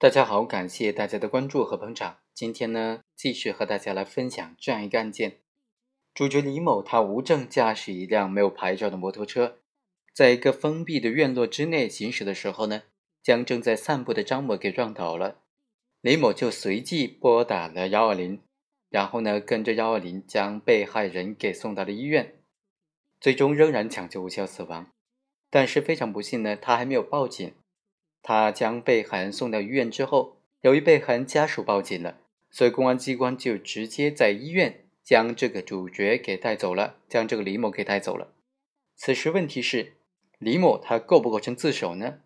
大家好，感谢大家的关注和捧场。今天呢，继续和大家来分享这样一个案件：主角李某他无证驾驶一辆没有牌照的摩托车，在一个封闭的院落之内行驶的时候呢，将正在散步的张某给撞倒了。李某就随即拨打了幺二零，然后呢，跟着幺二零将被害人给送到了医院，最终仍然抢救无效死亡。但是非常不幸呢，他还没有报警。他将被害人送到医院之后，由于被害人家属报警了，所以公安机关就直接在医院将这个主角给带走了，将这个李某给带走了。此时问题是，李某他构不构成自首呢？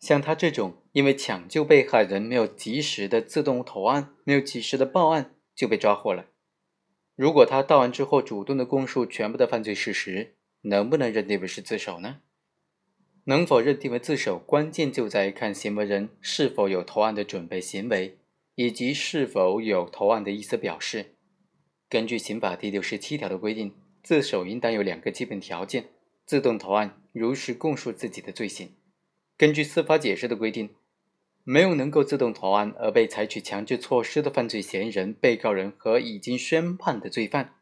像他这种因为抢救被害人没有及时的自动投案，没有及时的报案就被抓获了。如果他到案之后主动的供述全部的犯罪事实，能不能认定为是自首呢？能否认定为自首，关键就在于看行为人是否有投案的准备行为，以及是否有投案的意思表示。根据刑法第六十七条的规定，自首应当有两个基本条件：自动投案，如实供述自己的罪行。根据司法解释的规定，没有能够自动投案而被采取强制措施的犯罪嫌疑人、被告人和已经宣判的罪犯。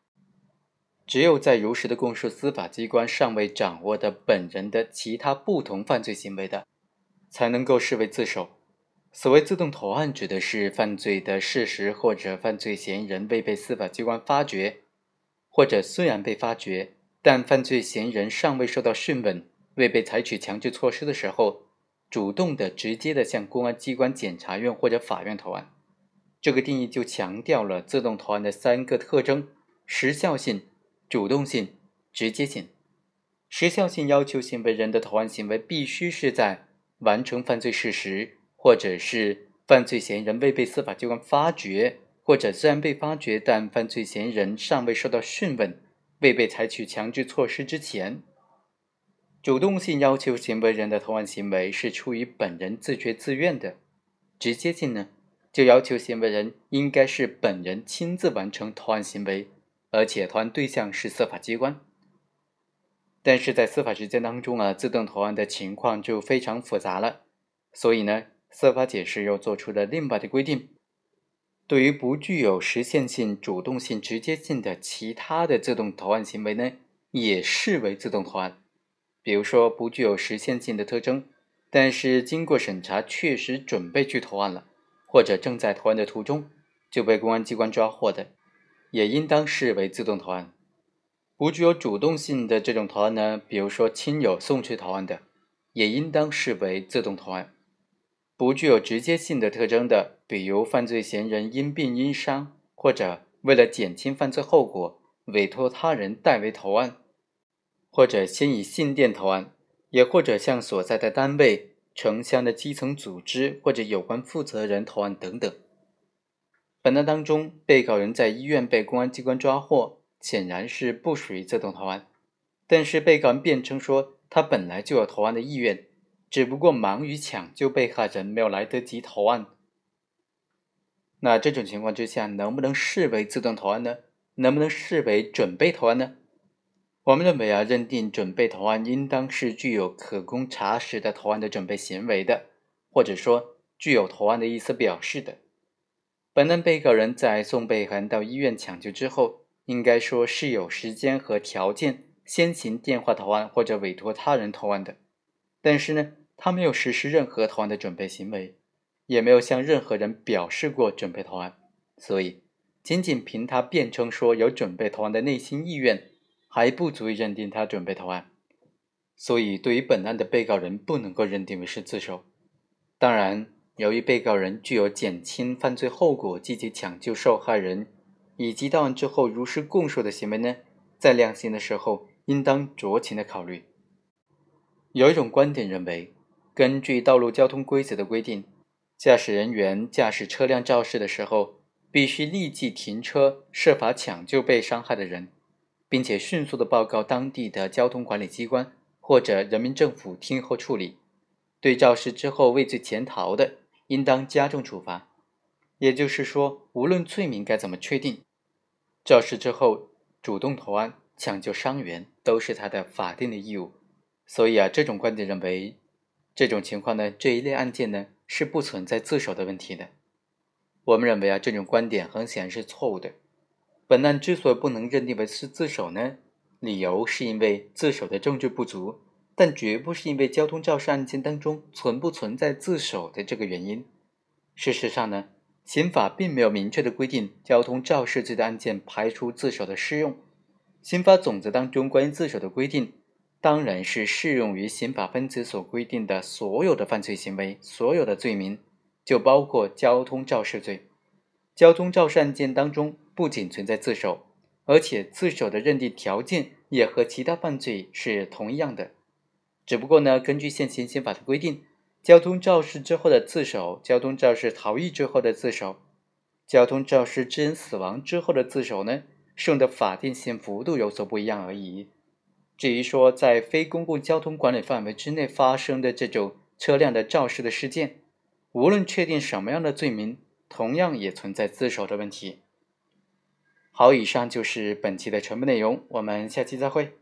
只有在如实的供述司法机关尚未掌握的本人的其他不同犯罪行为的，才能够视为自首。所谓自动投案，指的是犯罪的事实或者犯罪嫌疑人未被司法机关发觉，或者虽然被发觉，但犯罪嫌疑人尚未受到讯问，未被采取强制措施的时候，主动的、直接的向公安机关、检察院或者法院投案。这个定义就强调了自动投案的三个特征：时效性。主动性、直接性、时效性要求行为人的投案行为必须是在完成犯罪事实，或者是犯罪嫌疑人未被司法机关发觉，或者虽然被发觉，但犯罪嫌疑人尚未受到讯问，未被采取强制措施之前。主动性要求行为人的投案行为是出于本人自觉自愿的，直接性呢，就要求行为人应该是本人亲自完成投案行为。而且投案对象是司法机关，但是在司法实践当中啊，自动投案的情况就非常复杂了。所以呢，司法解释又做出了另外的规定：对于不具有实现性、主动性、直接性的其他的自动投案行为呢，也视为自动投案。比如说，不具有实现性的特征，但是经过审查确实准备去投案了，或者正在投案的途中就被公安机关抓获的。也应当视为自动投案。不具有主动性的这种投案呢，比如说亲友送去投案的，也应当视为自动投案。不具有直接性的特征的，比如犯罪嫌疑人因病因伤，或者为了减轻犯罪后果，委托他人代为投案，或者先以信电投案，也或者向所在的单位、城乡的基层组织或者有关负责人投案等等。本案当中，被告人在医院被公安机关抓获，显然是不属于自动投案。但是被告人辩称说，他本来就有投案的意愿，只不过忙于抢救被害人，没有来得及投案。那这种情况之下，能不能视为自动投案呢？能不能视为准备投案呢？我们认为啊，认定准备投案，应当是具有可供查实的投案的准备行为的，或者说具有投案的意思表示的。本案被告人在送被害人到医院抢救之后，应该说是有时间和条件先行电话投案或者委托他人投案的，但是呢，他没有实施任何投案的准备行为，也没有向任何人表示过准备投案，所以仅仅凭他辩称说有准备投案的内心意愿，还不足以认定他准备投案，所以对于本案的被告人不能够认定为是自首，当然。由于被告人具有减轻犯罪后果、积极抢救受害人以及到案之后如实供述的行为呢，在量刑的时候应当酌情的考虑。有一种观点认为，根据道路交通规则的规定，驾驶人员驾驶车辆肇事的时候，必须立即停车，设法抢救被伤害的人，并且迅速的报告当地的交通管理机关或者人民政府听候处理。对肇事之后畏罪潜逃的，应当加重处罚，也就是说，无论罪名该怎么确定，肇事之后主动投案抢救伤员都是他的法定的义务。所以啊，这种观点认为，这种情况呢，这一类案件呢，是不存在自首的问题的。我们认为啊，这种观点很显然是错误的。本案之所以不能认定为是自首呢，理由是因为自首的证据不足，但绝不是因为交通肇事案件当中存不存在自首的这个原因。事实上呢，刑法并没有明确的规定交通肇事罪的案件排除自首的适用。刑法总则当中关于自首的规定，当然是适用于刑法分则所规定的所有的犯罪行为、所有的罪名。就包括交通肇事罪，交通肇事案件当中不仅存在自首，而且自首的认定条件也和其他犯罪是同样的。只不过呢，根据现行刑法的规定，交通肇事之后的自首、交通肇事逃逸之后的自首、交通肇事致人死亡之后的自首呢，适用的法定刑幅度有所不一样而已。至于说在非公共交通管理范围之内发生的这种车辆的肇事的事件，无论确定什么样的罪名，同样也存在自首的问题。好，以上就是本期的全部内容，我们下期再会。